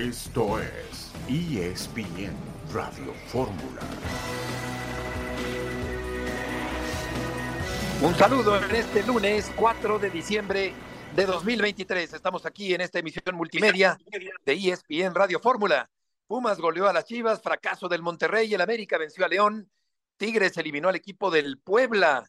Esto es ESPN Radio Fórmula. Un saludo en este lunes 4 de diciembre de 2023. Estamos aquí en esta emisión multimedia de ESPN Radio Fórmula. Pumas goleó a las Chivas, fracaso del Monterrey, el América venció a León, Tigres eliminó al equipo del Puebla.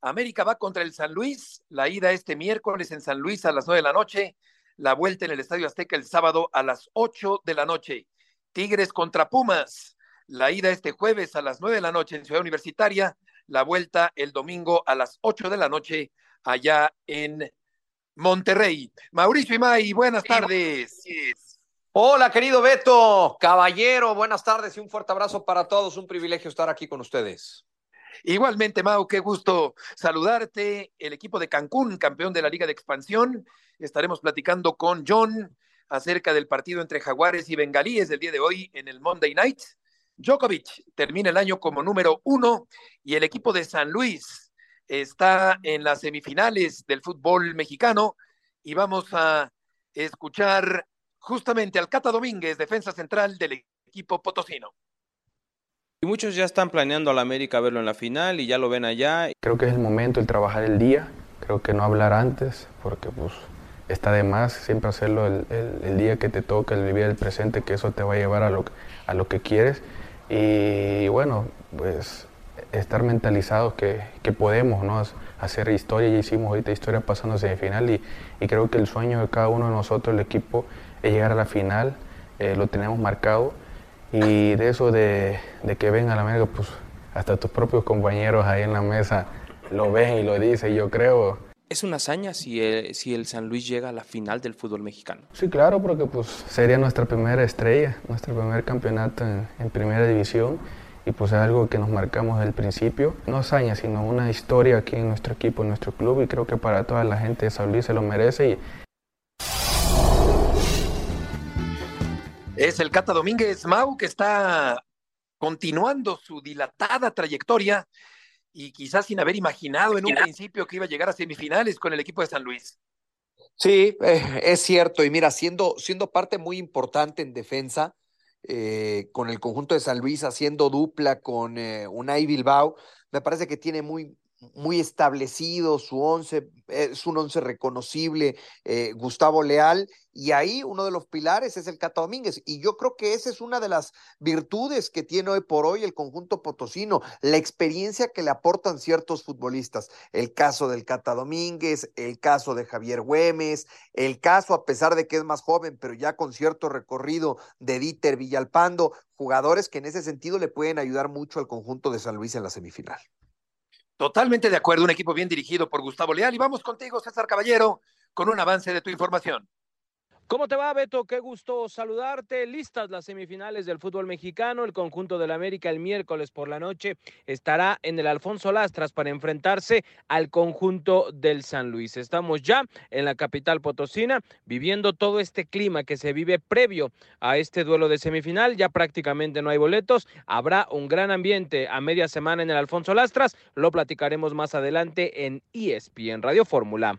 América va contra el San Luis, la ida este miércoles en San Luis a las 9 de la noche, la vuelta en el Estadio Azteca el sábado a las 8 de la noche. Tigres contra Pumas, la ida este jueves a las 9 de la noche en Ciudad Universitaria, la vuelta el domingo a las 8 de la noche allá en Monterrey. Mauricio Imay, buenas tardes. Hola, querido Beto, caballero, buenas tardes y un fuerte abrazo para todos. Un privilegio estar aquí con ustedes. Igualmente, Mau, qué gusto saludarte. El equipo de Cancún, campeón de la Liga de Expansión. Estaremos platicando con John acerca del partido entre Jaguares y Bengalíes del día de hoy en el Monday Night. Djokovic termina el año como número uno y el equipo de San Luis está en las semifinales del fútbol mexicano y vamos a escuchar justamente al Cata Domínguez, defensa central del equipo potosino. Y muchos ya están planeando a la América verlo en la final y ya lo ven allá. Creo que es el momento el trabajar el día, creo que no hablar antes, porque pues está de más siempre hacerlo el, el, día que te toca, el vivir el presente, que eso te va a llevar a lo, a lo que quieres. Y bueno, pues estar mentalizados que, que podemos ¿no? hacer historia, ya hicimos ahorita historia pasando semifinal y, y creo que el sueño de cada uno de nosotros, el equipo, es llegar a la final, eh, lo tenemos marcado y de eso de, de que venga a la América, pues hasta tus propios compañeros ahí en la mesa lo ven y lo dicen, yo creo. ¿Es una hazaña si el, si el San Luis llega a la final del fútbol mexicano? Sí, claro, porque pues sería nuestra primera estrella, nuestro primer campeonato en, en primera división y pues es algo que nos marcamos desde el principio. No hazaña, sino una historia aquí en nuestro equipo, en nuestro club y creo que para toda la gente de San Luis se lo merece y, Es el Cata Domínguez Mau que está continuando su dilatada trayectoria y quizás sin haber imaginado en un principio que iba a llegar a semifinales con el equipo de San Luis. Sí, eh, es cierto. Y mira, siendo, siendo parte muy importante en defensa, eh, con el conjunto de San Luis, haciendo dupla con eh, Unai Bilbao, me parece que tiene muy, muy establecido, su once, es un once reconocible, eh, Gustavo Leal, y ahí uno de los pilares es el Cata Domínguez, y yo creo que esa es una de las virtudes que tiene hoy por hoy el conjunto potosino, la experiencia que le aportan ciertos futbolistas, el caso del Cata Domínguez, el caso de Javier Güemes, el caso, a pesar de que es más joven, pero ya con cierto recorrido de Dieter Villalpando, jugadores que en ese sentido le pueden ayudar mucho al conjunto de San Luis en la semifinal. Totalmente de acuerdo, un equipo bien dirigido por Gustavo Leal. Y vamos contigo, César Caballero, con un avance de tu información. ¿Cómo te va, Beto? Qué gusto saludarte. Listas las semifinales del fútbol mexicano. El conjunto del América el miércoles por la noche estará en el Alfonso Lastras para enfrentarse al conjunto del San Luis. Estamos ya en la capital potosina viviendo todo este clima que se vive previo a este duelo de semifinal. Ya prácticamente no hay boletos. Habrá un gran ambiente a media semana en el Alfonso Lastras. Lo platicaremos más adelante en ESPN Radio Fórmula.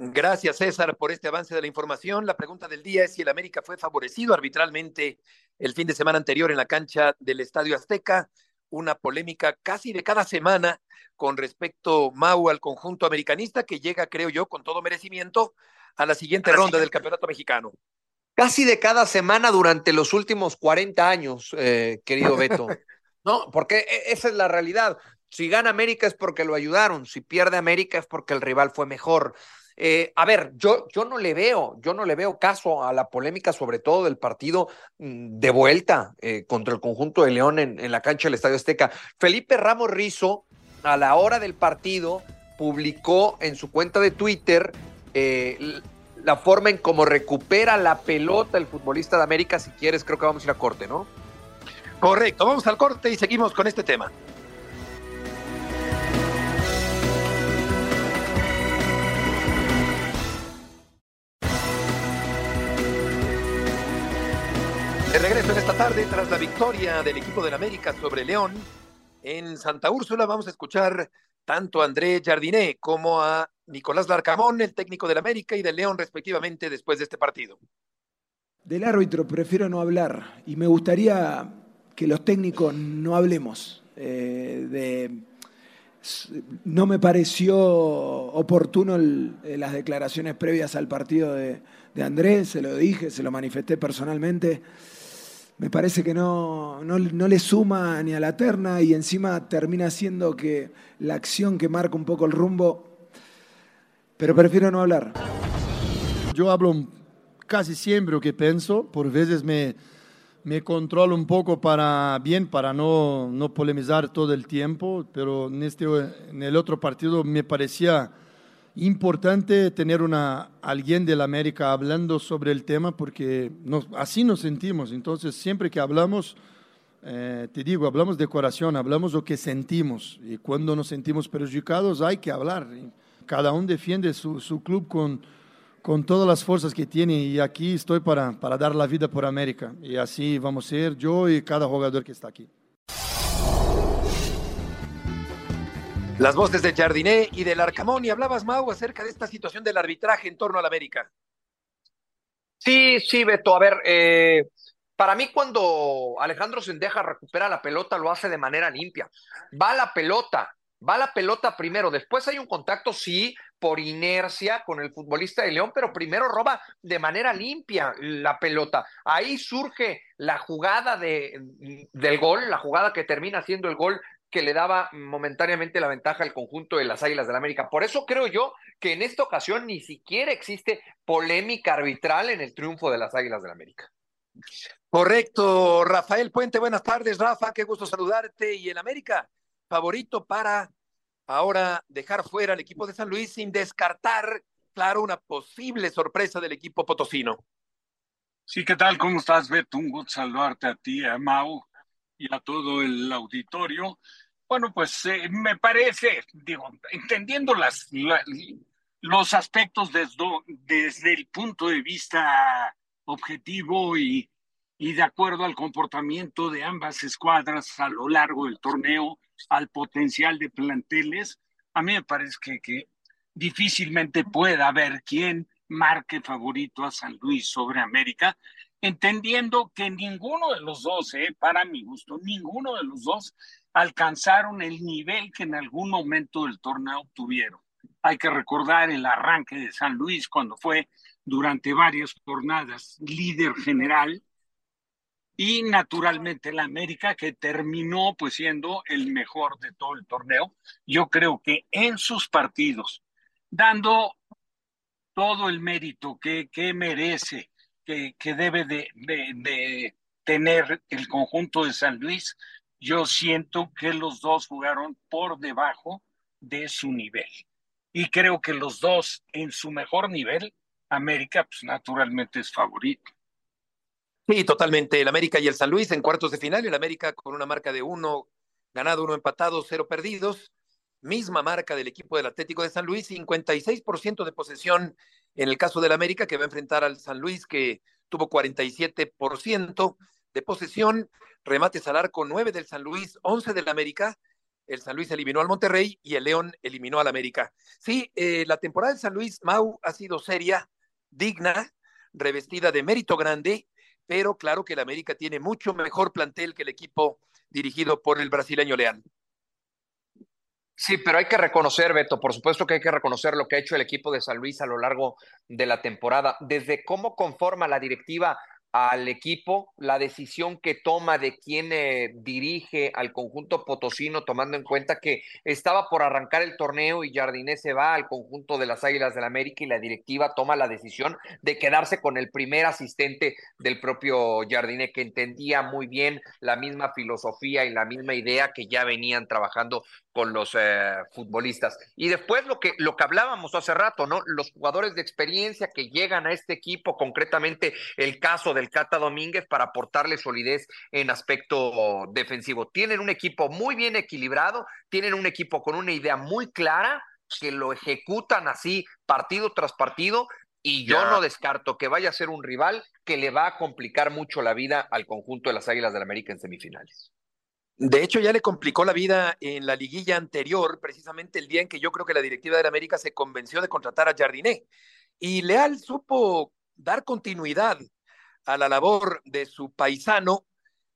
Gracias, César, por este avance de la información. La pregunta del día es si el América fue favorecido arbitralmente el fin de semana anterior en la cancha del Estadio Azteca. Una polémica casi de cada semana con respecto, Mau, al conjunto americanista que llega, creo yo, con todo merecimiento a la siguiente ronda del Campeonato Mexicano. Casi de cada semana durante los últimos 40 años, eh, querido Beto. no, porque esa es la realidad. Si gana América es porque lo ayudaron, si pierde América es porque el rival fue mejor. Eh, a ver, yo, yo no le veo, yo no le veo caso a la polémica, sobre todo del partido mm, de vuelta eh, contra el conjunto de León en, en, la cancha del Estadio Azteca. Felipe Ramos Rizo, a la hora del partido, publicó en su cuenta de Twitter eh, la forma en cómo recupera la pelota el futbolista de América. Si quieres, creo que vamos a ir a corte, ¿no? Correcto, vamos al corte y seguimos con este tema. Regreso en esta tarde, tras la victoria del equipo del América sobre León, en Santa Úrsula vamos a escuchar tanto a André Jardiné como a Nicolás Larcamón, el técnico del América y del León, respectivamente, después de este partido. Del árbitro prefiero no hablar y me gustaría que los técnicos no hablemos. Eh, de, no me pareció oportuno las declaraciones previas al partido de, de, Andrés, se lo dije, se lo manifesté personalmente. Me parece que no, no, no le suma ni a la terna y encima termina siendo que la acción que marca un poco el rumbo, pero prefiero no hablar. Yo hablo casi siempre lo que pienso, por veces me, me controlo un poco para bien, para no, no polemizar todo el tiempo, pero en, este, en el otro partido me parecía importante tener una, alguien de la América hablando sobre el tema porque nos, así nos sentimos. Entonces, siempre que hablamos, eh, te digo, hablamos de corazón, hablamos lo que sentimos. Y cuando nos sentimos perjudicados, hay que hablar. Cada uno defiende su, su club con, con todas las fuerzas que tiene y aquí estoy para, para dar la vida por América. Y así vamos a ser yo y cada jugador que está aquí. Las voces de Jardiné y del Arcamón. Y hablabas, Mau, acerca de esta situación del arbitraje en torno al América. Sí, sí, Beto. A ver, eh, para mí cuando Alejandro Sendeja recupera la pelota lo hace de manera limpia. Va la pelota, va la pelota primero, después hay un contacto, sí, por inercia con el futbolista de León, pero primero roba de manera limpia la pelota. Ahí surge la jugada de, del gol, la jugada que termina siendo el gol que le daba momentáneamente la ventaja al conjunto de las Águilas del la América. Por eso creo yo que en esta ocasión ni siquiera existe polémica arbitral en el triunfo de las Águilas del la América. Correcto, Rafael Puente, buenas tardes, Rafa, qué gusto saludarte. Y el América, favorito para ahora dejar fuera al equipo de San Luis sin descartar, claro, una posible sorpresa del equipo potosino. Sí, ¿qué tal? ¿Cómo estás, Beto? Un gusto saludarte a ti, a Mau y a todo el auditorio. Bueno, pues eh, me parece, digo, entendiendo las, los aspectos desde, desde el punto de vista objetivo y, y de acuerdo al comportamiento de ambas escuadras a lo largo del torneo, al potencial de planteles, a mí me parece que, que difícilmente pueda haber quien marque favorito a San Luis sobre América, entendiendo que ninguno de los dos, eh, para mi gusto, ninguno de los dos alcanzaron el nivel que en algún momento del torneo obtuvieron. Hay que recordar el arranque de San Luis cuando fue durante varias jornadas líder general y naturalmente la América que terminó pues siendo el mejor de todo el torneo. Yo creo que en sus partidos, dando todo el mérito que, que merece que, debe de, tener el conjunto de San Luis, yo siento que los dos jugaron por debajo de su nivel. Y creo que los dos en su mejor nivel, América, pues naturalmente es favorito. Sí, totalmente. El América y el San Luis en cuartos de final. El América con una marca de uno ganado, uno empatado, cero perdidos. Misma marca del equipo del Atlético de San Luis, 56% de posesión en el caso del América, que va a enfrentar al San Luis, que tuvo 47% de posesión, remates al arco 9 del San Luis, 11 del América. El San Luis eliminó al Monterrey y el León eliminó al América. Sí, eh, la temporada del San Luis, Mau, ha sido seria, digna, revestida de mérito grande, pero claro que el América tiene mucho mejor plantel que el equipo dirigido por el brasileño León. Sí, pero hay que reconocer, Beto, por supuesto que hay que reconocer lo que ha hecho el equipo de San Luis a lo largo de la temporada, desde cómo conforma la directiva al equipo, la decisión que toma de quién eh, dirige al conjunto potosino, tomando en cuenta que estaba por arrancar el torneo y Jardiné se va al conjunto de las Águilas del la América y la directiva toma la decisión de quedarse con el primer asistente del propio Jardiné, que entendía muy bien la misma filosofía y la misma idea que ya venían trabajando con los eh, futbolistas. Y después lo que, lo que hablábamos hace rato, ¿no? Los jugadores de experiencia que llegan a este equipo, concretamente el caso del Cata Domínguez, para aportarle solidez en aspecto defensivo. Tienen un equipo muy bien equilibrado, tienen un equipo con una idea muy clara, que lo ejecutan así partido tras partido, y yo no descarto que vaya a ser un rival que le va a complicar mucho la vida al conjunto de las Águilas del la América en semifinales. De hecho, ya le complicó la vida en la liguilla anterior, precisamente el día en que yo creo que la directiva de la América se convenció de contratar a Jardiné. Y Leal supo dar continuidad a la labor de su paisano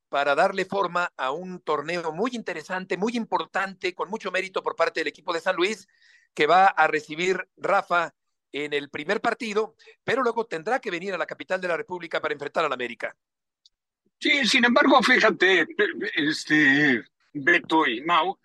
para darle forma a un torneo muy interesante, muy importante, con mucho mérito por parte del equipo de San Luis, que va a recibir Rafa en el primer partido, pero luego tendrá que venir a la capital de la República para enfrentar al América. Sí, sin embargo, fíjate, este Beto y Mau,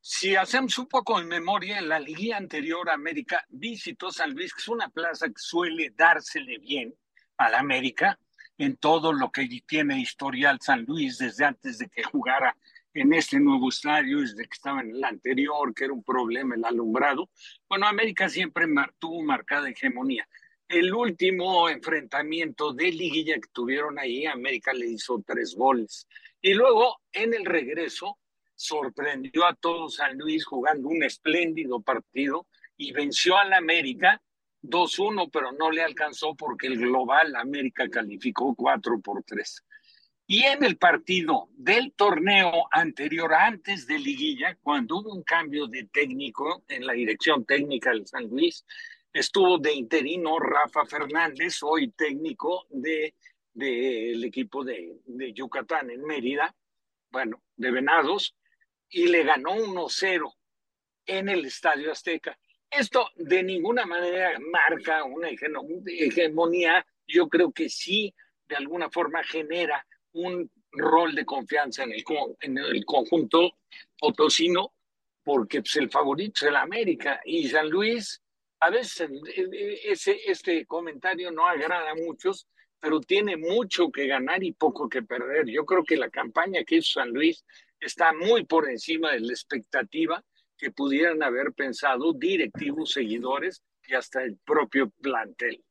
si hacemos un poco en memoria, en la liga anterior América visitó San Luis, que es una plaza que suele dársele bien a la América en todo lo que tiene historial San Luis desde antes de que jugara en este nuevo estadio, desde que estaba en el anterior, que era un problema el alumbrado. Bueno, América siempre tuvo marcada hegemonía. El último enfrentamiento de liguilla que tuvieron ahí, América le hizo tres goles. Y luego, en el regreso, sorprendió a todo San Luis jugando un espléndido partido y venció al América 2-1, pero no le alcanzó porque el global América calificó 4 por 3. Y en el partido del torneo anterior, antes de liguilla, cuando hubo un cambio de técnico en la dirección técnica del San Luis, estuvo de interino Rafa Fernández, hoy técnico del de, equipo de, de Yucatán en Mérida, bueno, de Venados, y le ganó 1-0 en el Estadio Azteca. Esto de ninguna manera marca una hegemonía, yo creo que sí, de alguna forma genera un rol de confianza en el, en el conjunto potosino, porque pues, el favorito es el América y San Luis. A veces ese, este comentario no agrada a muchos, pero tiene mucho que ganar y poco que perder. Yo creo que la campaña que hizo San Luis está muy por encima de la expectativa que pudieran haber pensado directivos, seguidores y hasta el propio plantel.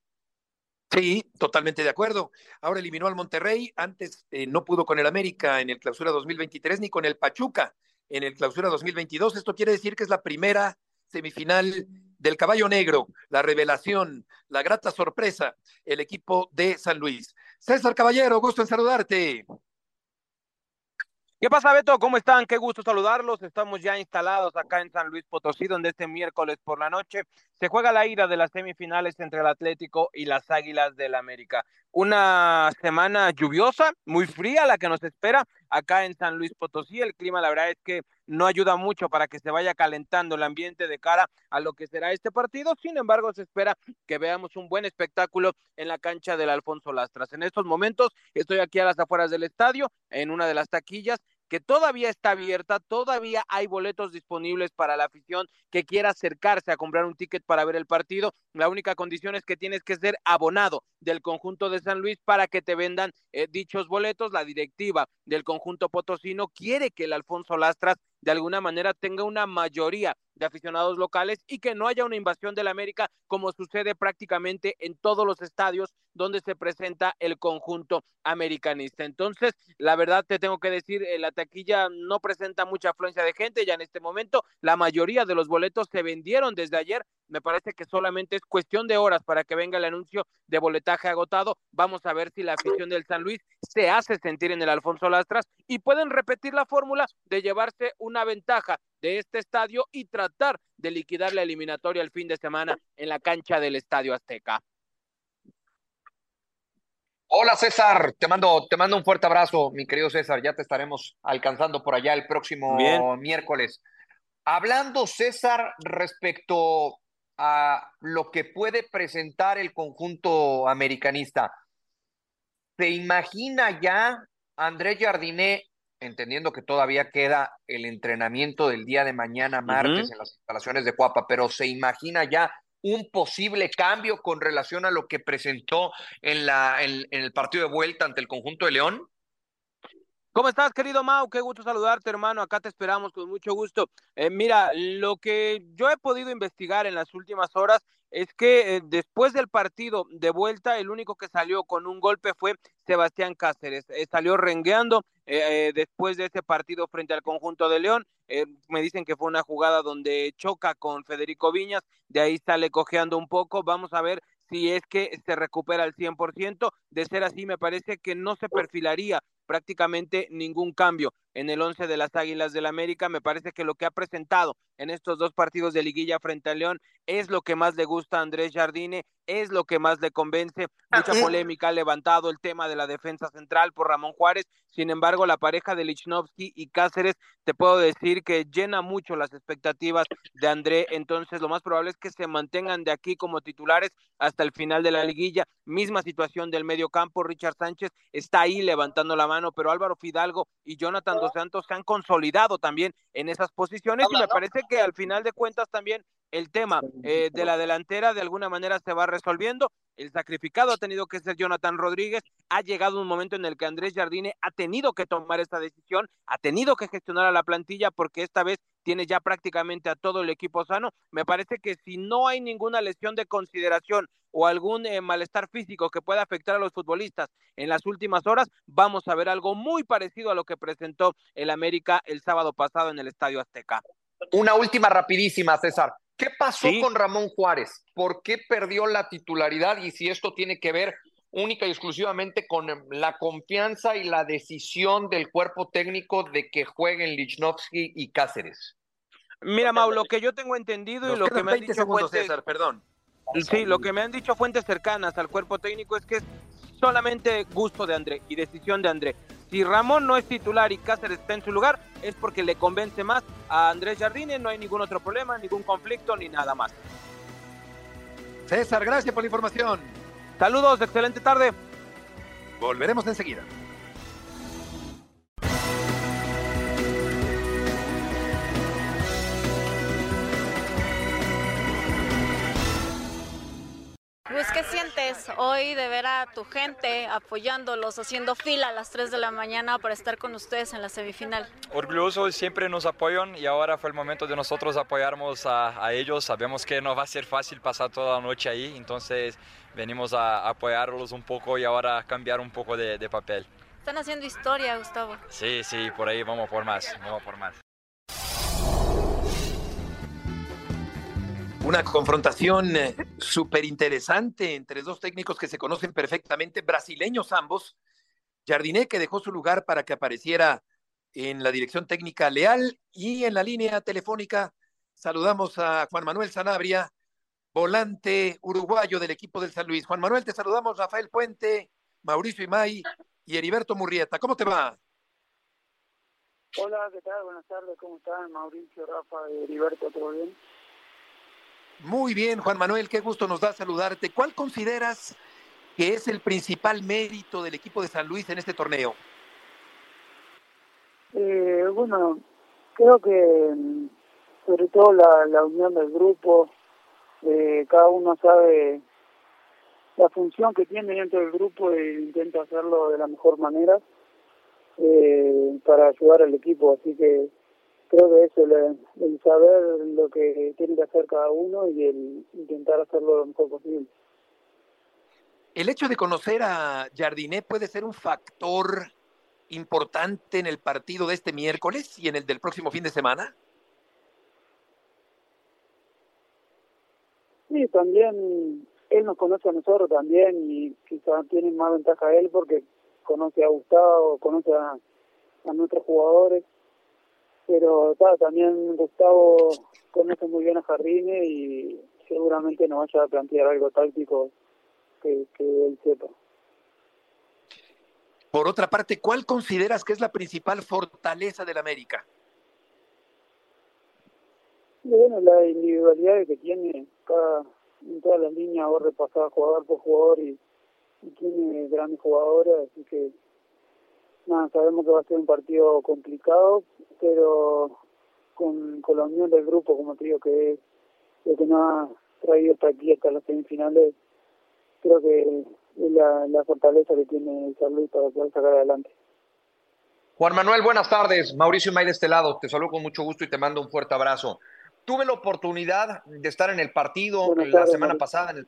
Sí, totalmente de acuerdo. Ahora eliminó al Monterrey, antes eh, no pudo con el América en el clausura 2023 ni con el Pachuca en el clausura 2022. Esto quiere decir que es la primera semifinal del caballo negro, la revelación, la grata sorpresa, el equipo de San Luis. César Caballero, gusto en saludarte. ¿Qué pasa, Beto? ¿Cómo están? Qué gusto saludarlos. Estamos ya instalados acá en San Luis Potosí, donde este miércoles por la noche se juega la ida de las semifinales entre el Atlético y las Águilas del América. Una semana lluviosa, muy fría la que nos espera acá en San Luis Potosí. El clima, la verdad es que no ayuda mucho para que se vaya calentando el ambiente de cara a lo que será este partido. Sin embargo, se espera que veamos un buen espectáculo en la cancha del Alfonso Lastras. En estos momentos estoy aquí a las afueras del estadio, en una de las taquillas que todavía está abierta, todavía hay boletos disponibles para la afición que quiera acercarse a comprar un ticket para ver el partido. La única condición es que tienes que ser abonado del conjunto de San Luis para que te vendan eh, dichos boletos. La directiva del conjunto potosino quiere que el Alfonso Lastras de alguna manera tenga una mayoría de aficionados locales y que no haya una invasión del América como sucede prácticamente en todos los estadios donde se presenta el conjunto americanista. Entonces, la verdad te tengo que decir, eh, la taquilla no presenta mucha afluencia de gente ya en este momento. La mayoría de los boletos se vendieron desde ayer. Me parece que solamente es cuestión de horas para que venga el anuncio de boletaje agotado. Vamos a ver si la afición del San Luis se hace sentir en el Alfonso Lastras y pueden repetir la fórmula de llevarse una ventaja de este estadio y tratar de liquidar la eliminatoria el fin de semana en la cancha del Estadio Azteca. Hola César, te mando, te mando un fuerte abrazo, mi querido César. Ya te estaremos alcanzando por allá el próximo miércoles. Hablando, César, respecto a lo que puede presentar el conjunto americanista, ¿se imagina ya Andrés Jardiné entendiendo que todavía queda el entrenamiento del día de mañana, martes, en las instalaciones de Cuapa, pero se imagina ya un posible cambio con relación a lo que presentó en, la, en, el partido de vuelta ante el conjunto de León? ¿Cómo estás, querido Mau? Qué gusto saludarte, hermano. Acá te esperamos con mucho gusto. Eh, mira, lo que yo he podido investigar en las últimas horas es que eh, después del partido de vuelta, el único que salió con un golpe fue Sebastián Cáceres. Eh, salió rengueando después de ese partido frente al conjunto de León. me dicen que fue una jugada donde choca con Federico Viñas, de ahí sale cojeando un poco. Vamos a ver si es que se recupera al 100%. De ser así, me parece que no se perfilaría prácticamente ningún cambio en el once de las Águilas del América. Me parece que lo que ha presentado en estos dos partidos de liguilla frente a León es lo que más le gusta a Andrés Jardine, es lo que más le convence. Mucha polémica ha levantado el tema de la defensa central por Ramón Juárez. Sin embargo, la pareja de Lichnowsky y Cáceres, te puedo decir que llena mucho las expectativas de André. Entonces, lo más probable es que se mantengan de aquí como titulares hasta el final de la liguilla. Misma situación del medio campo. Richard Sánchez está ahí levantando la mano, pero Álvaro Fidalgo y Jonathan Dos Santos se han consolidado también en esas posiciones y me parece que al final de cuentas también el tema eh, de la delantera de alguna manera se va resolviendo. El sacrificado ha tenido que ser Jonathan Rodríguez. Ha llegado un momento en el que Andrés Jardine ha tenido que tomar esta decisión, ha tenido que gestionar a la plantilla porque esta vez tiene ya prácticamente a todo el equipo sano. Me parece que si no hay ninguna lesión de consideración o algún eh, malestar físico que pueda afectar a los futbolistas en las últimas horas, vamos a ver algo muy parecido a lo que presentó el América el sábado pasado en el Estadio Azteca. Una última rapidísima, César. ¿Qué pasó con Ramón Juárez? ¿Por qué perdió la titularidad? Y si esto tiene que ver única y exclusivamente con em, la confianza y la decisión del cuerpo técnico de que jueguen Lichnowsky y Cáceres. Mira, Mau, lo que yo tengo entendido y lo que me han dicho fuentes, perdón. Sí, lo que me han dicho fuentes cercanas al cuerpo técnico es que es solamente gusto de André y decisión de André. Si Ramón no es titular y Cáceres está en su lugar, es porque le convence más a Andrés Jardine, no hay ningún otro problema, ningún conflicto ni nada más. César, gracias por la información. Saludos, excelente tarde. Volveremos enseguida. ¿Qué sientes hoy de ver a tu gente apoyándolos, haciendo fila a las 3 de la mañana para estar con ustedes en la semifinal? Orgulloso, siempre nos apoyan y ahora fue el momento de nosotros apoyarnos a, ellos. Sabemos que no va a ser fácil pasar toda la noche ahí, entonces venimos a apoyarlos un poco y ahora cambiar un poco de, de papel. Están haciendo historia, Gustavo. Sí, sí, por ahí vamos por más, vamos por más. Una confrontación eh, súper interesante entre dos técnicos que se conocen perfectamente, brasileños ambos. Jardiné, que dejó su lugar para que apareciera en la dirección técnica Leal y en la línea telefónica saludamos a Juan Manuel Sanabria, volante uruguayo del equipo del San Luis. Juan Manuel, te saludamos Rafael Puente, Mauricio Imay y Heriberto Murrieta. ¿Cómo te va? Hola, ¿qué tal? Buenas tardes, ¿cómo están? Mauricio, Rafa Heriberto, ¿todo bien? Muy bien, Juan Manuel, qué gusto nos da saludarte. ¿Cuál consideras que es el principal mérito del equipo de San Luis en este torneo? Eh, bueno, creo que mm, sobre todo la, unión del grupo, eh, cada uno sabe la función que tiene dentro del grupo e intenta hacerlo de la mejor manera eh, para ayudar al equipo. Así que creo que es el, saber lo que tiene que hacer cada uno y el intentar hacerlo lo mejor posible. El hecho de conocer a Jardiné puede ser un factor importante en el partido de este miércoles y en el del próximo fin de semana. Sí, también él nos conoce a nosotros también y quizás tiene más ventaja él porque conoce a Gustavo, conoce a nuestros jugadores pero también Gustavo conoce muy bien a Jardine y seguramente nos vaya a plantear algo táctico que, él sepa. Por otra parte, ¿cuál consideras que es la principal fortaleza del América? Bueno, la individualidad que tiene cada, en todas las líneas, ahora repasada jugador por jugador y, y tiene grandes jugadores, así que nada, sabemos que va a ser un partido complicado, pero con, con la unión del grupo, como te digo, que es lo que nos ha traído hasta aquí, hasta las semifinales, creo que es la, la fortaleza que tiene el San Luis para poder sacar adelante. Juan Manuel, buenas tardes. Mauricio May de este lado. Te saludo con mucho gusto y te mando un fuerte abrazo. Tuve la oportunidad de estar en el partido la semana pasada, en el,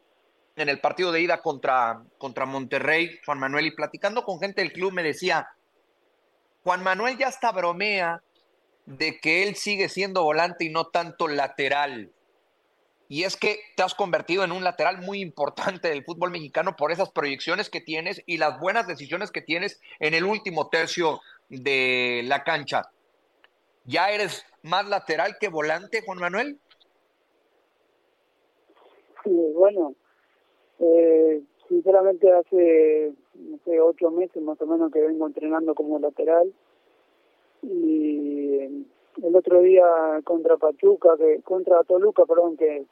en el, partido de ida contra, contra Monterrey, Juan Manuel, y platicando con gente del club me decía, Juan Manuel ya hasta bromea de que él sigue siendo volante y no tanto lateral. Y es que te has convertido en un lateral muy importante del fútbol mexicano por esas proyecciones que tienes y las buenas decisiones que tienes en el último tercio de la cancha. ¿Ya eres más lateral que volante, Juan Manuel? Sí, bueno, eh, sinceramente hace, no sé, ocho meses más o menos que vengo entrenando como lateral y el otro día contra Pachuca, que contra Toluca, perdón, que,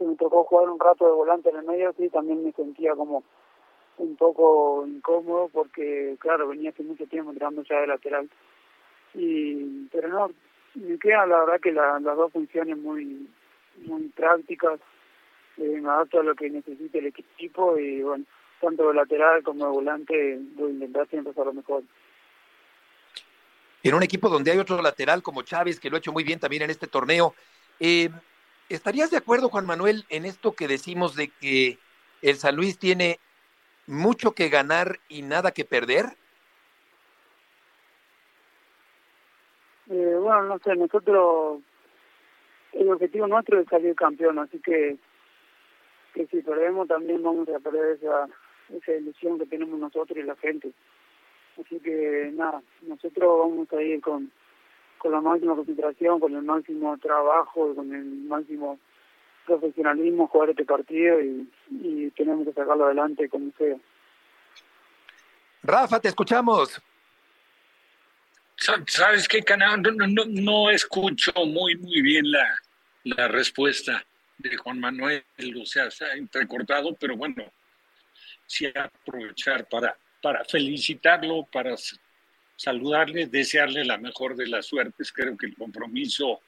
me tocó jugar un rato de volante en el medio, sí, también me sentía como un poco incómodo porque, claro, venía hace mucho tiempo entrando ya de lateral. y Pero no, me queda la verdad que las dos funciones muy, muy prácticas, eh, me adapto a lo que necesite el equipo y bueno, tanto de lateral como de volante voy a intentar siempre hacer lo mejor. En un equipo donde hay otro lateral como Chávez, que lo ha hecho muy bien también en este torneo, eh, ¿estarías de acuerdo, Juan Manuel, en esto que decimos de que el San Luis tiene mucho que ganar y nada que perder? Eh, bueno, no sé, nosotros, el objetivo nuestro es salir campeón, así que, que si perdemos también vamos a perder esa, esa ilusión que tenemos nosotros y la gente. Así que nada, nosotros vamos a ir con, con la máxima concentración, con el máximo trabajo, con el máximo profesionalismo jugar este partido y, y tenemos que sacarlo adelante como sea. Rafa, te escuchamos. ¿Sabes qué, canal? No, no, no escucho muy, muy bien la, la respuesta de Juan Manuel, o sea, se ha entrecortado, pero bueno, sí aprovechar para, para felicitarlo, para saludarle, desearle la mejor de las suertes. Creo que el compromiso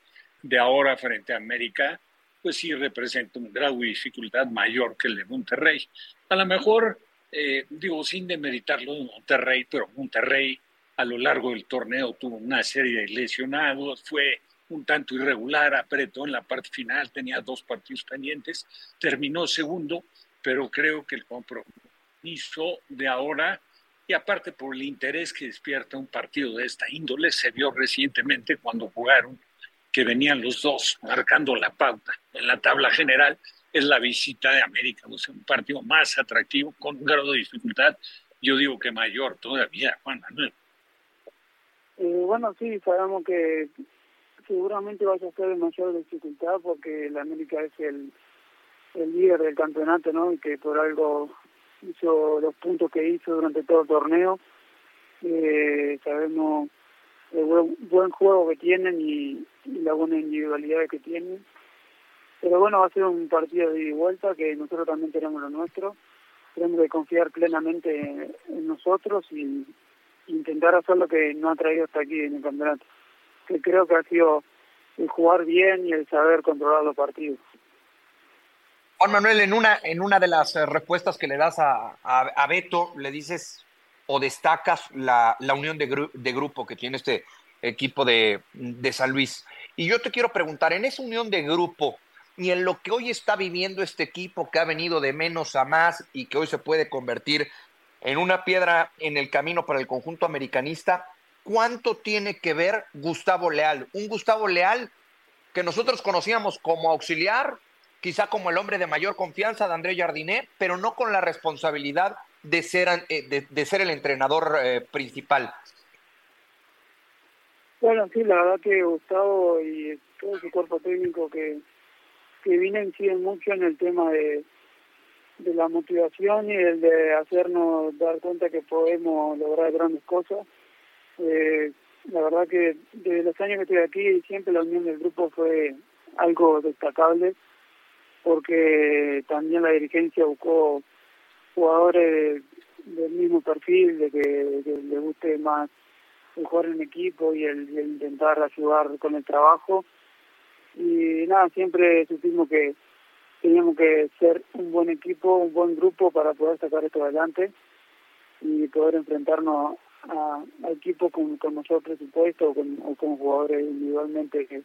de ahora frente a América pues sí representa un grado de dificultad mayor que el de Monterrey. A lo mejor, eh, digo, sin demeritarlo de Monterrey, pero Monterrey a lo largo del torneo tuvo una serie de lesionados, fue un tanto irregular, apretó en la parte final, tenía dos partidos pendientes, terminó segundo, pero creo que el compromiso de ahora, y aparte por el interés que despierta un partido de esta índole, se vio recientemente cuando jugaron que venían los dos marcando la pauta en la tabla general, es la visita de América, o sea, un partido más atractivo, con un grado de dificultad, yo digo que mayor todavía, Juan Manuel. Eh, bueno, sí, sabemos que seguramente va a ser de mayor dificultad porque la América es el, el líder del campeonato, ¿no? Y que por algo hizo los puntos que hizo durante todo el torneo. Eh, sabemos el buen, buen juego que tienen y, la buena individualidad que tienen. Pero bueno, va a ser un partido de ida y vuelta que nosotros también tenemos lo nuestro. Tenemos que confiar plenamente en nosotros y intentar hacer lo que nos ha traído hasta aquí en el campeonato. Que creo que ha sido el jugar bien y el saber controlar los partidos. Juan Manuel, en una, en una de las eh, respuestas que le das a, a Beto, le dices o destacas la, la unión de, de, grupo que tiene este equipo de, de San Luis. Y yo te quiero preguntar, en esa unión de grupo y en lo que hoy está viviendo este equipo que ha venido de menos a más y que hoy se puede convertir en una piedra en el camino para el conjunto americanista, ¿cuánto tiene que ver Gustavo Leal? Un Gustavo Leal que nosotros conocíamos como auxiliar, quizá como el hombre de mayor confianza de André Jardiné, pero no con la responsabilidad de ser, eh, de, ser el entrenador eh, principal? Bueno, sí, la verdad que Gustavo y todo su cuerpo técnico que, que viene inciden mucho en el tema de, de la motivación y el de hacernos dar cuenta que podemos lograr grandes cosas. Eh, la verdad que desde los años que estoy aquí siempre la unión del grupo fue algo destacable porque también la dirigencia buscó jugadores del mismo perfil, de que, le guste más el jugar en equipo y el, intentar ayudar con el trabajo. Y nada, siempre supimos que teníamos que ser un buen equipo, un buen grupo para poder sacar esto adelante y poder enfrentarnos a, equipos con, con mayor presupuesto o con, o jugadores individualmente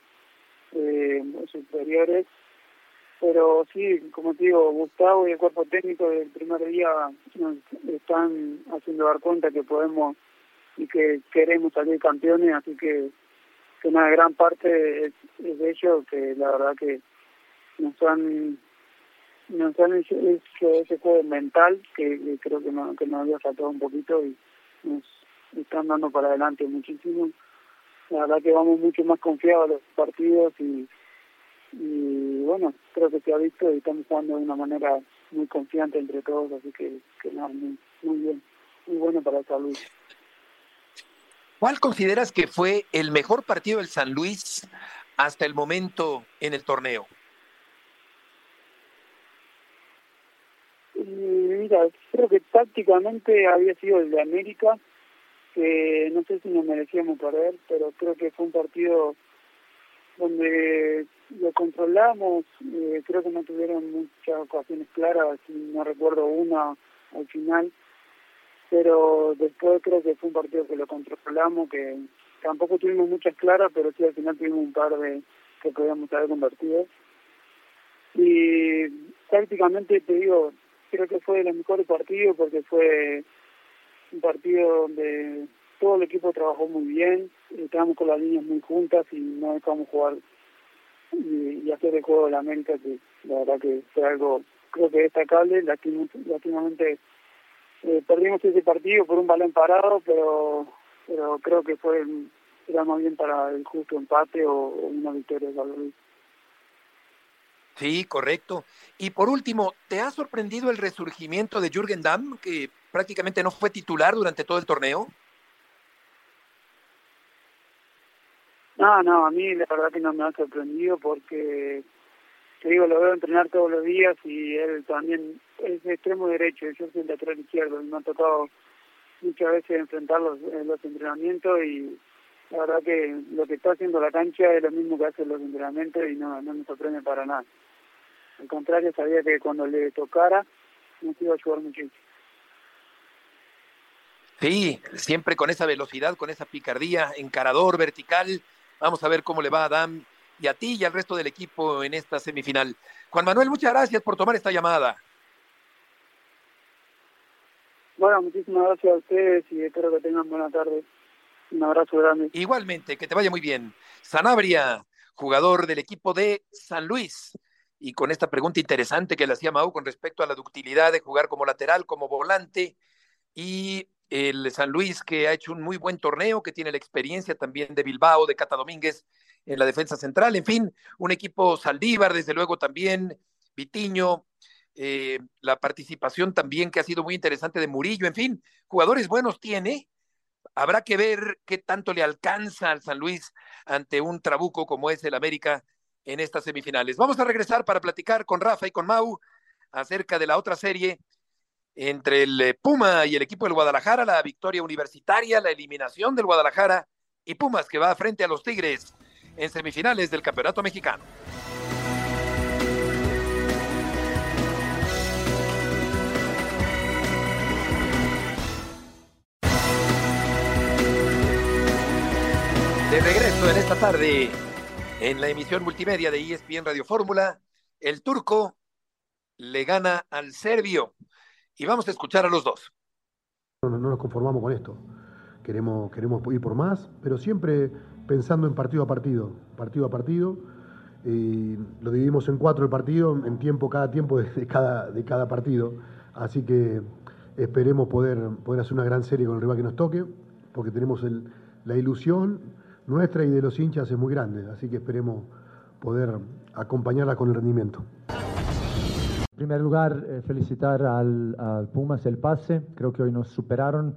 eh, superiores. Pero sí, como te digo, Gustavo y el cuerpo técnico del primer día nos están haciendo dar cuenta que podemos y que queremos salir campeones, así que, que una gran parte es, de ellos que la verdad que nos han nos han hecho, ese juego mental que, creo que, no, que nos había faltado un poquito y nos, están dando para adelante muchísimo. La verdad que vamos mucho más confiados a los partidos y, y bueno, creo que se ha visto y estamos jugando de una manera muy confiante entre todos, así que, que nada, muy, muy bien, muy bueno para el salud. ¿Cuál consideras que fue el mejor partido del San Luis hasta el momento en el torneo? Mira, que tácticamente había sido el de América, que no sé si nos merecíamos perder, pero creo que fue un partido donde lo controlamos, eh, creo que no tuvieron muchas ocasiones claras, no recuerdo una al final, pero después creo que fue un partido que lo controlamos, que tampoco tuvimos muchas claras, pero sí al final tuvimos un par de que podíamos haber convertido. Y prácticamente te digo, creo que fue el mejor partido porque fue un partido donde todo el equipo trabajó muy bien, estábamos con las líneas muy juntas y no dejamos jugar y, hacer el juego de la América, que la verdad que fue algo, creo que destacable, lastimamente eh, perdimos ese partido por un balón parado, pero pero creo que fue era más bien para el justo empate o, una victoria de Luis. Sí, correcto. Y por último, ¿te ha sorprendido el resurgimiento de Jürgen Damm, que prácticamente no fue titular durante todo el torneo? No, no, a mí la verdad que no me ha sorprendido porque, te digo, lo veo entrenar todos los días y él también es extremo derecho, yo soy lateral izquierdo me ha tocado muchas veces enfrentarlos en los entrenamientos y la verdad que lo que está haciendo la cancha es lo mismo que hace los entrenamientos y no, no me sorprende para nada. Al contrario, sabía que cuando le tocara nos iba a ayudar muchísimo. Sí, siempre con esa velocidad, con esa picardía, encarador, vertical, Vamos a ver cómo le va a Adam y a ti y al resto del equipo en esta semifinal. Juan Manuel, muchas gracias por tomar esta llamada. Bueno, muchísimas gracias a ustedes y espero que tengan buena tarde. Un abrazo grande. Igualmente, que te vaya muy bien. Sanabria, jugador del equipo de San Luis. Y con esta pregunta interesante que le hacía Mau con respecto a la ductilidad de jugar como lateral, como volante y el San Luis que ha hecho un muy buen torneo, que tiene la experiencia también de Bilbao, de Cata Domínguez en la defensa central, en fin, un equipo Saldívar, desde luego también, Vitiño, eh, la participación también que ha sido muy interesante de Murillo, en fin, jugadores buenos tiene. Habrá que ver qué tanto le alcanza al San Luis ante un trabuco como es el América en estas semifinales. Vamos a regresar para platicar con Rafa y con Mau acerca de la otra serie entre el eh, Puma y el equipo del Guadalajara, la victoria universitaria, la eliminación del Guadalajara y Pumas que va frente a los Tigres en semifinales del Campeonato Mexicano. De regreso en esta tarde en la emisión multimedia de ESPN Radio Fórmula, el turco le gana al serbio y vamos a escuchar a los dos. No, no nos conformamos con esto. Queremos, queremos ir por más, pero siempre pensando en partido a partido, partido a partido. Y lo dividimos en cuatro el partido, en tiempo, cada tiempo de, cada, de cada partido. Así que esperemos poder, poder hacer una gran serie con el rival que nos toque, porque tenemos la ilusión nuestra y de los hinchas es muy grande. Así que esperemos poder acompañarla con el rendimiento. En primer lugar, eh, felicitar al, Pumas el pase. Creo que hoy nos superaron.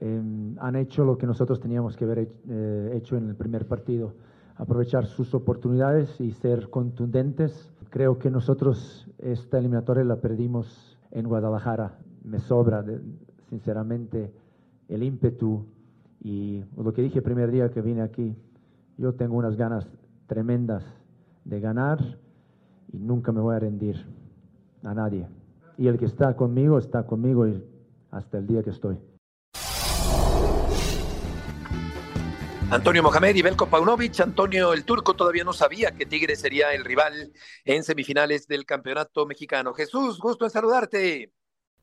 Em, han hecho lo que nosotros teníamos que haber eh, hecho en el primer partido. Aprovechar sus oportunidades y ser contundentes. Creo que nosotros esta eliminatoria la perdimos en Guadalajara. Me sobra, sinceramente, el ímpetu y lo que dije el primer día que vine aquí. Yo tengo unas ganas tremendas de ganar y nunca me voy a rendir a nadie. Y el que está conmigo está conmigo hasta el día que estoy. Antonio Mohamed y Belko Paunovic. Antonio el Turco todavía no sabía que Tigre sería el rival en semifinales del campeonato mexicano. Jesús, gusto en saludarte.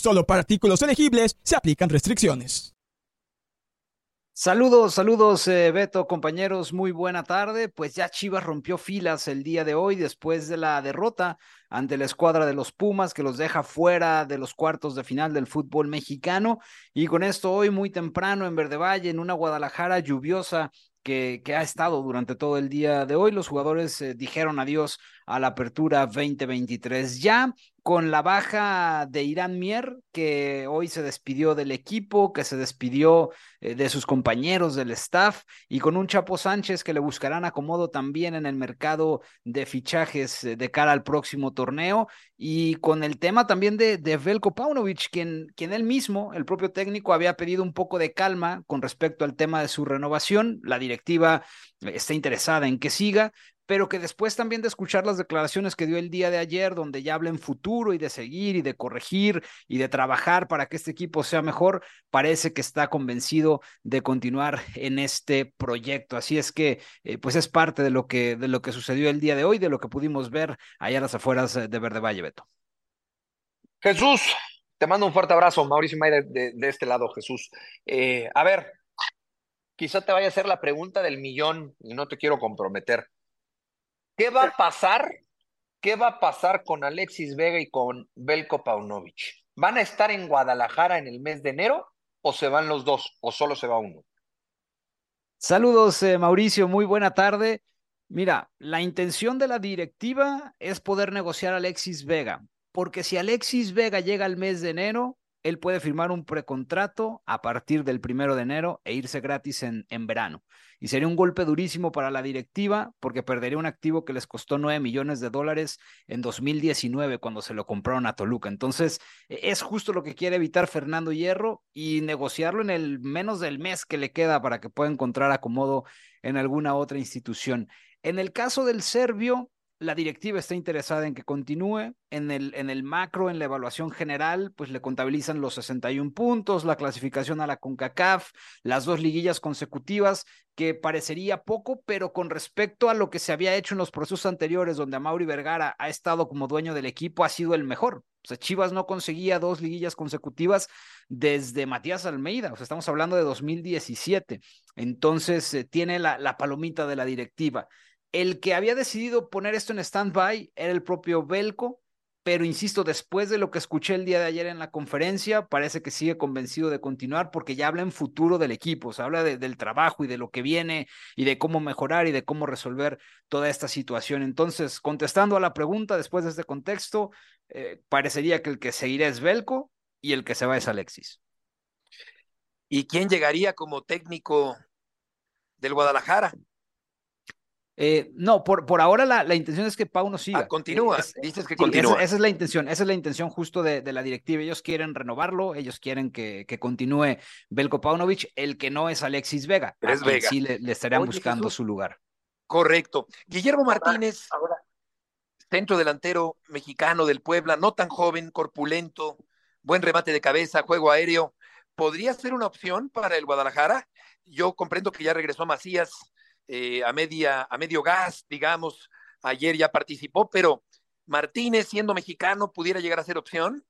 Solo para artículos elegibles se aplican restricciones. Saludos, saludos eh, Beto, compañeros, muy buena tarde. Pues ya Chivas rompió filas el día de hoy después de la derrota ante la escuadra de los Pumas que los deja fuera de los cuartos de final del fútbol mexicano. Y con esto hoy muy temprano en Verde Valle, en una Guadalajara lluviosa que, ha estado durante todo el día de hoy. Los jugadores eh, dijeron adiós a la apertura 2023. Ya con la baja de Irán Mier, que hoy se despidió del equipo, que se despidió eh, de sus compañeros del staff, y con un Chapo Sánchez que le buscarán acomodo también en el mercado de fichajes eh, de cara al próximo torneo, y con el tema también de, de Velko Paunovic, quien, quien él mismo, el propio técnico, había pedido un poco de calma con respecto al tema de su renovación. La directiva está interesada en que siga, pero que después también de escuchar las declaraciones que dio el día de ayer, donde ya habla en futuro y de seguir y de corregir y de trabajar para que este equipo sea mejor, parece que está convencido de continuar en este proyecto. Así es que, eh, pues es parte de lo que, de lo que sucedió el día de hoy, de lo que pudimos ver allá a las afueras de Verde Valle, Beto. Jesús, te mando un fuerte abrazo, Mauricio May, de, de, este lado, Jesús. Eh, a ver, quizá te vaya a hacer la pregunta del millón y no te quiero comprometer. ¿Qué va a pasar? ¿Qué va a pasar con Alexis Vega y con Belko Paunovic? ¿Van a estar en Guadalajara en el mes de enero o se van los dos o solo se va uno? Saludos, eh, Mauricio, muy buena tarde. Mira, la intención de la directiva es poder negociar a Alexis Vega, porque si Alexis Vega llega al mes de enero, él puede firmar un precontrato a partir del primero de enero e irse gratis en, en verano. Y sería un golpe durísimo para la directiva porque perdería un activo que les costó 9 millones de dólares en 2019 cuando se lo compraron a Toluca. Entonces, e, es justo lo que quiere evitar Fernando Hierro y negociarlo en el menos del mes que le queda para que pueda encontrar acomodo en alguna otra institución. En el caso del serbio, la directiva está interesada en que continúe. En el, en el macro, en la evaluación general, pues le contabilizan los 61 puntos, la clasificación a la CONCACAF, las dos liguillas consecutivas, que parecería poco, pero con respecto a lo que se había hecho en los procesos anteriores, donde Mauri Vergara ha estado como dueño del equipo, ha sido el mejor. O sea, Chivas no conseguía dos liguillas consecutivas desde Matías Almeida. O sea, estamos hablando de 2017. Entonces, eh, tiene la, la palomita de la directiva. El que había decidido poner esto en stand-by era el propio Belco, pero insisto, después de lo que escuché el día de ayer en la conferencia, parece que sigue convencido de continuar porque ya habla en futuro del equipo, se habla de, del trabajo y de lo que viene y de cómo mejorar y de cómo resolver toda esta situación. Entonces, contestando a la pregunta después de este contexto, eh, parecería que el que seguirá es Belco y el que se va es Alexis. ¿Y quién llegaría como técnico del Guadalajara? Eh, no, por, por ahora la, la, intención es que Pau no siga. Ah, continúa, es, dices que sí, continúa. Esa, esa, es la intención, esa es la intención justo de, de, la directiva. Ellos quieren renovarlo, ellos quieren que, que continúe Belko Paunovic, el que no es Alexis Vega. Pero es Vega. Sí le, le estarían Oye, buscando Jesús. su lugar. Correcto. Guillermo Martínez, ahora, ahora. centro delantero mexicano del Puebla, no tan joven, corpulento, buen remate de cabeza, juego aéreo. ¿Podría ser una opción para el Guadalajara? Yo comprendo que ya regresó Macías, eh, a, media, a medio gas, digamos, ayer ya participó, pero Martínez, siendo mexicano, pudiera llegar a ser opción.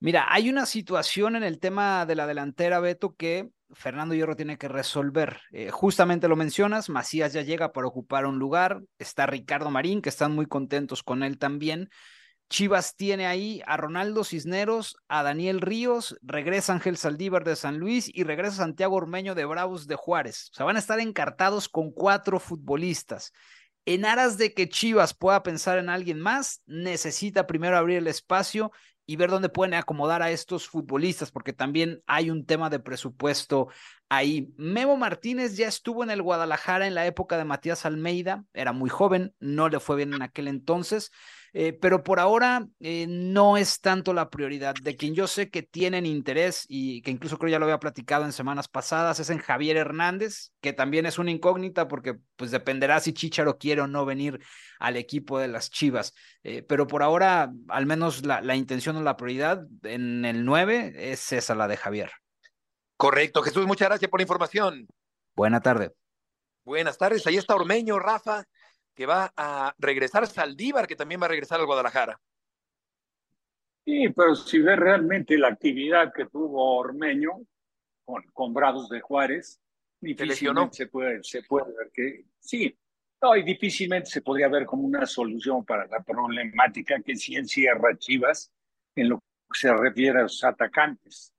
Mira, hay una situación en el tema de la delantera, Beto, que Fernando Hierro tiene que resolver. Eh, justamente lo mencionas, Macías ya llega para ocupar un lugar, está Ricardo Marín, que están muy contentos con él también. Chivas tiene ahí a Ronaldo Cisneros, a Daniel Ríos, regresa Ángel Saldívar de San Luis y regresa Santiago Ormeño de Bravos de Juárez. O sea, van a estar encartados con cuatro futbolistas. En aras de que Chivas pueda pensar en alguien más, necesita primero abrir el espacio y ver dónde pueden acomodar a estos futbolistas, porque también hay un tema de presupuesto ahí. Memo Martínez ya estuvo en el Guadalajara en la época de Matías Almeida, era muy joven, no le fue bien en aquel entonces, eh, pero por ahora eh, no es tanto la prioridad. De quien yo sé que tienen interés y que incluso creo ya lo había platicado en semanas pasadas, es en Javier Hernández, que también es una incógnita porque pues dependerá si Chicharo quiere o no venir al equipo de las Chivas. Eh, pero por ahora, al menos la, la intención o la prioridad en el 9 es esa, la de Javier. Correcto, Jesús, muchas gracias por la información. Buena tarde. Buenas tardes, ahí está Ormeño, Rafa, que va a regresar Saldívar, que también va a regresar al Guadalajara. Sí, pero si ves realmente la actividad que tuvo Ormeño con, con Bravos de Juárez, difícilmente se puede, se puede ver que sí, no, y difícilmente se podría ver como una solución para la problemática que sí encierra Chivas en lo que se refiere a los atacantes.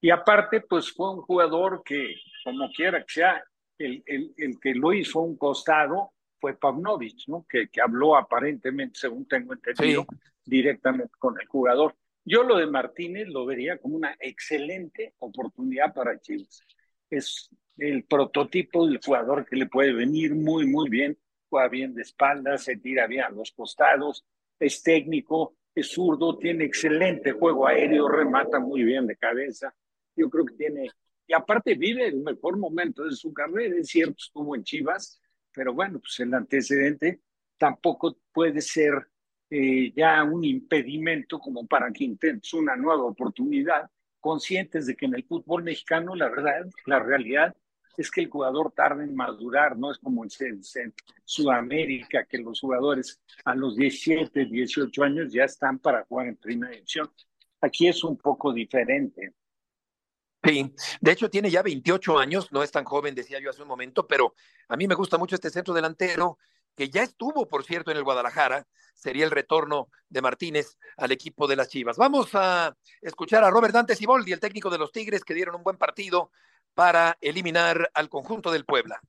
Y aparte, pues fue un jugador que, como quiera que sea, el, el, el que lo hizo a un costado fue Pavnovich, ¿no? Que, que habló aparentemente, según tengo entendido, sí. directamente con el jugador. Yo lo de Martínez lo vería como una excelente oportunidad para Chivas. Es el prototipo del jugador que le puede venir muy, muy bien. Juega bien de espaldas, se tira bien a los costados, es técnico, es zurdo, tiene excelente juego aéreo, remata muy bien de cabeza. Yo creo que tiene, y aparte vive el mejor momento de su carrera, es cierto, estuvo en Chivas, pero bueno, pues el antecedente tampoco puede ser eh, ya un impedimento como para que intentes una nueva oportunidad, conscientes de que en el fútbol mexicano la verdad, la realidad es que el jugador tarda en madurar, no es como en, en Sudamérica, que los jugadores a los 17, 18 años ya están para jugar en primera división. Aquí es un poco diferente. Sí, de hecho tiene ya 28 años, no es tan joven, decía yo hace un momento, pero a mí me gusta mucho este centro delantero, que ya estuvo, por cierto, en el Guadalajara, sería el retorno de Martínez al equipo de las Chivas. Vamos a escuchar a Robert Dante Siboldi, el técnico de los Tigres, que dieron un buen partido para eliminar al conjunto del Puebla.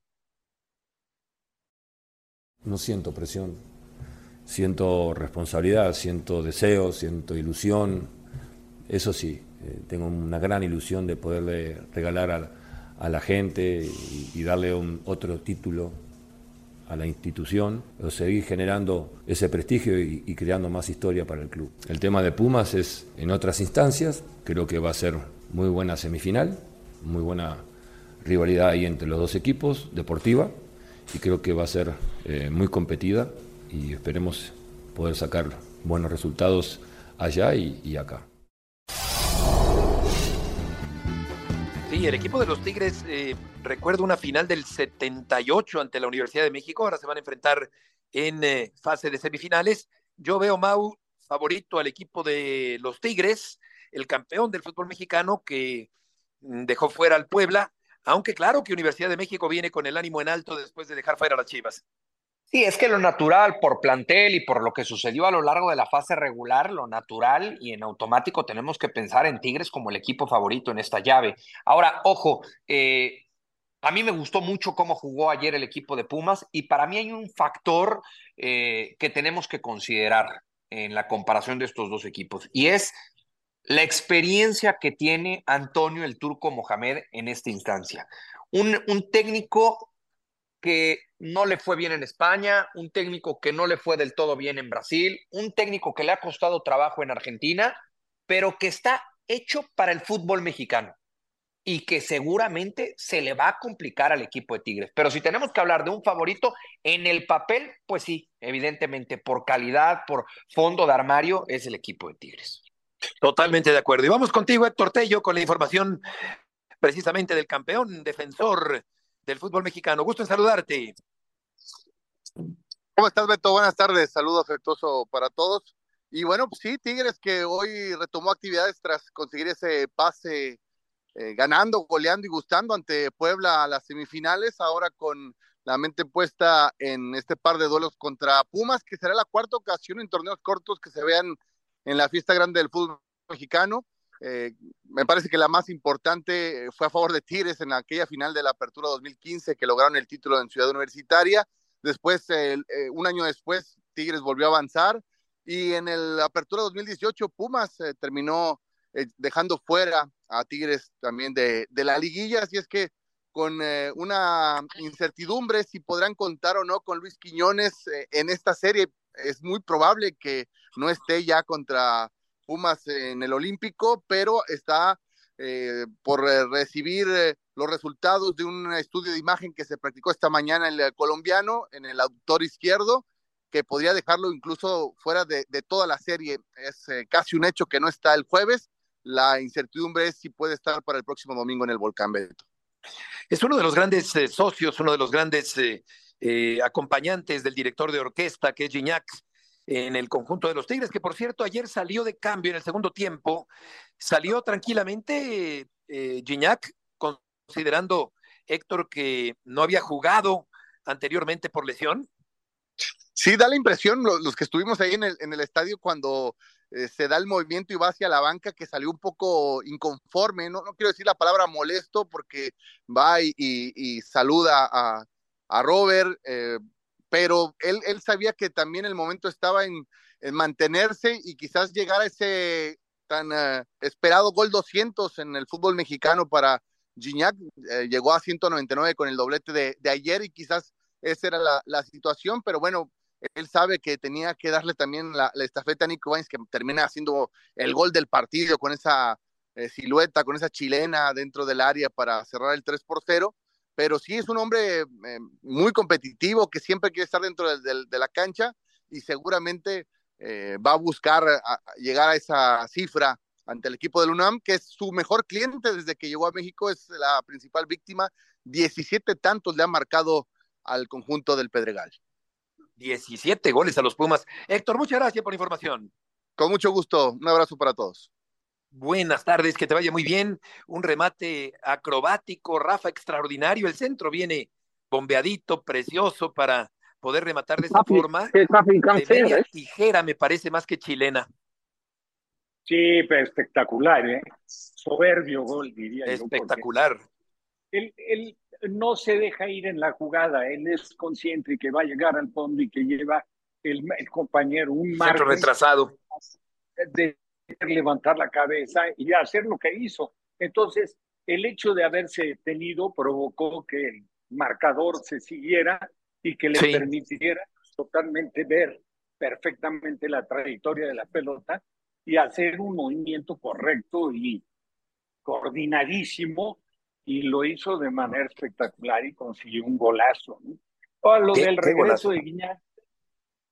No siento presión, siento responsabilidad, siento deseo, siento ilusión, eso sí, tengo una gran ilusión de poderle regalar a, la gente y, darle otro título a la institución, o seguir generando ese prestigio y, creando más historia para el club. El tema de Pumas es en otras instancias, creo que va a ser muy buena semifinal, muy buena rivalidad ahí entre los dos equipos, deportiva, y creo que va a ser eh, muy competida y esperemos poder sacar buenos resultados allá y acá. El equipo de los Tigres, eh, recuerdo una final del 78 ante la Universidad de México, ahora se van a enfrentar en eh, fase de semifinales. Yo veo, Mau, favorito al equipo de los Tigres, el campeón del fútbol mexicano que mm, dejó fuera al Puebla, aunque claro que Universidad de México viene con el ánimo en alto después de dejar fuera a las Chivas. Sí, es que lo natural por plantel y por lo que sucedió a lo largo de la fase regular, lo natural y en automático tenemos que pensar en Tigres como el equipo favorito en esta llave. Ahora, ojo, eh, a mí me gustó mucho cómo jugó ayer el equipo de Pumas y para mí hay un factor eh, que tenemos que considerar en la comparación de estos dos equipos y es la experiencia que tiene Antonio el Turco Mohamed en esta instancia. Un, un técnico que no le fue bien en España, un técnico que no le fue del todo bien en Brasil, un técnico que le ha costado trabajo en Argentina, pero que está hecho para el fútbol mexicano y que seguramente se le va a complicar al equipo de Tigres. Pero si tenemos que hablar de un favorito, en el papel, pues sí, evidentemente, por calidad, por fondo de armario, es el equipo de Tigres. Totalmente de acuerdo. Y vamos contigo, Héctor Tello, con la información precisamente del campeón defensor del fútbol mexicano. Gusto en saludarte. ¿Cómo estás, Beto? Buenas tardes. Saludo afectuoso para todos. Y bueno, pues sí, Tigres que hoy retomó actividades tras conseguir ese pase eh, ganando, goleando y gustando ante Puebla a las semifinales, ahora con la mente puesta en este par de duelos contra Pumas, que será la cuarta ocasión en torneos cortos que se vean en la fiesta grande del fútbol mexicano. Eh, me parece que la más importante fue a favor de Tigres en aquella final de la Apertura 2015 que lograron el título en Ciudad Universitaria. Después, eh, un año después, Tigres volvió a avanzar Y en el Apertura 2018, Pumas eh, terminó dejando fuera a Tigres también de, la liguilla. Así es que con una incertidumbre si podrán contar o no con Luis Quiñones en esta serie, es muy probable que no esté ya contra Pumas en el Olímpico, pero está eh, por eh, recibir eh, los resultados de un estudio de imagen que se practicó esta mañana en el colombiano, en el autor izquierdo, que podría dejarlo incluso fuera de, de toda la serie. Es casi un hecho que no está el jueves. La incertidumbre es si puede estar para el próximo domingo en el Volcán Beto. Es uno de los grandes socios, uno de los grandes acompañantes del director de orquesta, que es Gignac, en el conjunto de los Tigres, que por cierto ayer salió de cambio en el segundo tiempo, salió tranquilamente eh, Gignac, considerando Héctor que no había jugado anteriormente por lesión. Sí, da la impresión, los, que estuvimos ahí en el, en el estadio cuando eh, se da el movimiento y va hacia la banca, que salió un poco inconforme, no, no quiero decir la palabra molesto, porque va y saluda a, a Robert, eh, pero él, él sabía que también el momento estaba en, en mantenerse y quizás llegar a ese tan uh, esperado gol 200 en el fútbol mexicano para Gignac. Eh, llegó a 199 con el doblete de, de ayer y quizás esa era la, la, situación, pero bueno, él sabe que tenía que darle también la, la estafeta a Nico Baines, que termina haciendo el gol del partido con esa eh, silueta, con esa chilena dentro del área para cerrar el 3 por 0 pero sí es un hombre eh, muy competitivo que siempre quiere estar dentro de, de, de la cancha y seguramente eh, va a buscar a, a llegar a esa cifra ante el equipo del UNAM, que es su mejor cliente desde que llegó a México, es la principal víctima. 17 tantos le ha marcado al conjunto del Pedregal. 17 goles a los Pumas. Héctor, muchas gracias por la información. Con mucho gusto. Un abrazo para todos. Buenas tardes, que te vaya muy bien. Un remate acrobático, Rafa, extraordinario. El centro viene bombeadito, precioso para poder rematar de esa Papi, forma. papi De media ¿eh? tijera me parece más que chilena. Sí, pero espectacular, ¿eh? Soberbio gol, diría Espectacular. yo. Él, él no se deja ir en la jugada, él es consciente que va a llegar al fondo y que lleva el, el compañero un Centro margen retrasado. de levantar la cabeza y hacer lo que hizo. Entonces, el hecho de haberse detenido provocó que el marcador se siguiera y que le Sí. permitiera totalmente ver perfectamente la trayectoria de la pelota y hacer un movimiento correcto y coordinadísimo y lo hizo de manera espectacular y consiguió un golazo. ¿no? O lo del regreso de Guiñac,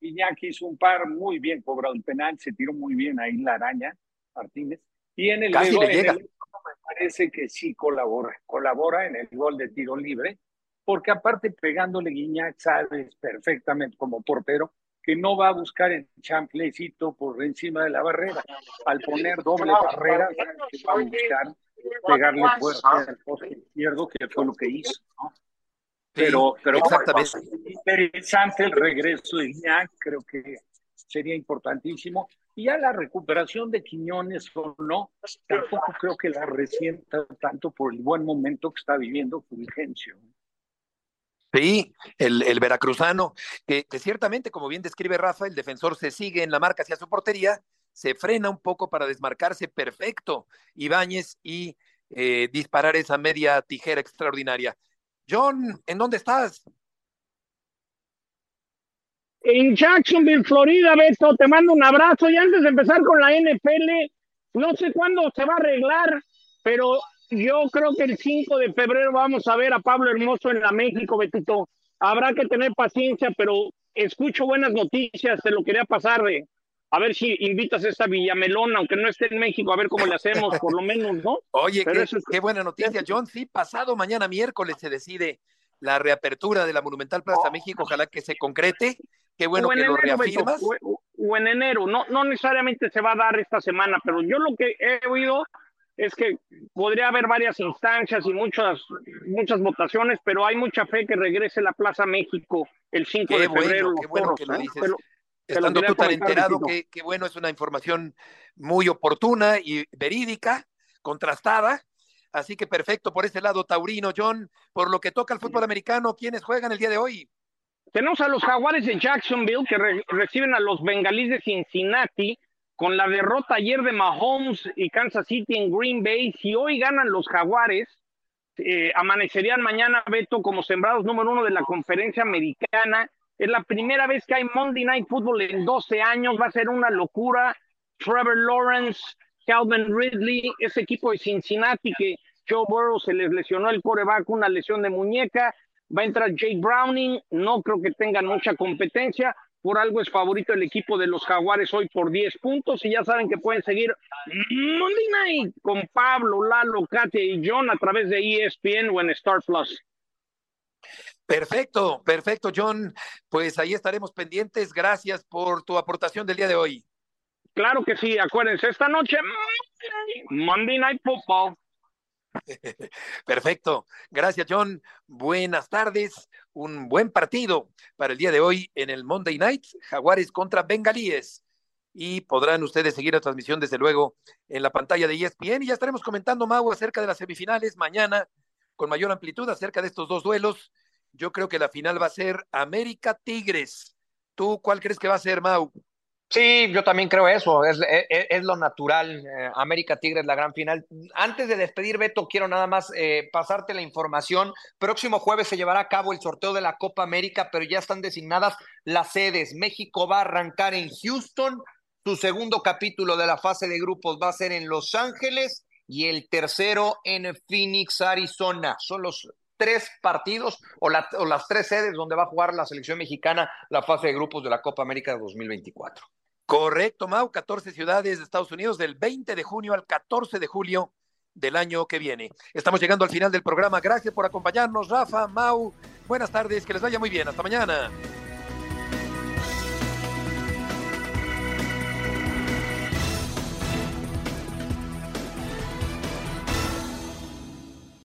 Guiñac hizo un par muy bien cobrado el penal, se tiró muy bien ahí la araña Martínez. Y en el, Casi gol- le en llega. el- me parece que sí colabora, colabora en el gol de tiro libre, porque aparte pegándole Guiñac sabes perfectamente como portero que no va a buscar el champlecito por encima de la barrera. Al poner doble barrera, va a buscar pegarle fuerte al poste izquierdo, que fue lo que hizo. ¿no? Pero, pero exactamente. interesante el regreso de Iñak, creo que sería importantísimo. Y ya la recuperación de Quiñones o no, tampoco creo que la resienta tanto por el buen momento que está viviendo Fulgencio. Sí, el, el veracruzano, que, que ciertamente, como bien describe Rafa, el defensor se sigue en la marca hacia su portería, se frena un poco para desmarcarse perfecto Ibáñez y eh, disparar esa media tijera extraordinaria. John, ¿en dónde estás? En Jacksonville, Florida, Beto, te mando un abrazo. Y antes de empezar con la NFL, no sé cuándo se va a arreglar, pero yo creo que el 5 de febrero vamos a ver a Pablo Hermoso en la México, Betito. Habrá que tener paciencia, pero escucho buenas noticias, te lo quería pasar de a ver si invitas a esta Villamelona, aunque no esté en México, a ver cómo le hacemos, por lo menos, ¿no? Oye, qué, es- qué buena noticia, John. Sí, pasado mañana miércoles se decide la reapertura de la Monumental Plaza México. Ojalá que se concrete. Qué bueno que lo enero, reafirmas. o, en enero, no, no necesariamente se va a dar esta semana, pero yo lo que he oído es que podría haber varias instancias y muchas, muchas votaciones, pero hay mucha fe que regrese la Plaza México el 5 Qué de bueno, febrero. qué bueno toros, que lo ¿no? dices. Estando tú tan enterado, qué bueno, es una información muy oportuna y verídica, contrastada. Así que perfecto por ese lado, Taurino, John. Por lo que toca al fútbol americano, ¿quiénes juegan el día de hoy? Tenemos a los Jaguares de Jacksonville que re- reciben a los Bengalíes de Cincinnati con la derrota ayer de Mahomes y Kansas City en Green Bay. Si hoy ganan los Jaguares, eh, amanecerían mañana, Beto, como sembrados número uno de la conferencia americana. Es la primera vez que hay Monday Night Football en 12 años. Va a ser una locura. Trevor Lawrence, Calvin Ridley, ese equipo de Cincinnati que Joe Burrow se les lesionó el coreback, una lesión de muñeca. Va a entrar Jake Browning. No creo que tengan mucha competencia. Por algo es favorito el equipo de los Jaguares hoy por 10 puntos. Y ya saben que pueden seguir Monday Night con Pablo, Lalo, Katia y John a través de ESPN o en Star Plus. Perfecto, perfecto, John. Pues ahí estaremos pendientes. Gracias por tu aportación del día de hoy. Claro que sí, acuérdense, esta noche Monday Night Football. Perfecto. Gracias, John. Buenas tardes. Un buen partido para el día de hoy en el Monday Night, Jaguares contra Bengalíes. Y podrán ustedes seguir la transmisión, desde luego, en la pantalla de ESPN. Y ya estaremos comentando, Mau, acerca de las semifinales mañana, con mayor amplitud, acerca de estos dos duelos. Yo creo que la final va a ser América Tigres. ¿Tú cuál crees que va a ser, Mau? Sí, yo también creo eso, es, es, es lo natural. eh, América Tigres, la gran final. Antes de despedir, Beto, quiero nada más eh, pasarte la información. Próximo jueves se llevará a cabo el sorteo de la Copa América, pero ya están designadas las sedes. México va a arrancar en Houston, su segundo capítulo de la fase de grupos va a ser en Los Ángeles y el tercero en Phoenix, Arizona. Son los tres partidos o, la- o las tres sedes donde va a jugar la selección mexicana la fase de grupos de la Copa América de 2024. Correcto, Mau, 14 ciudades de Estados Unidos del 20 de junio al 14 de julio del año que viene. Estamos llegando al final del programa. Gracias por acompañarnos, Rafa, Mau. Buenas tardes, que les vaya muy bien. Hasta mañana.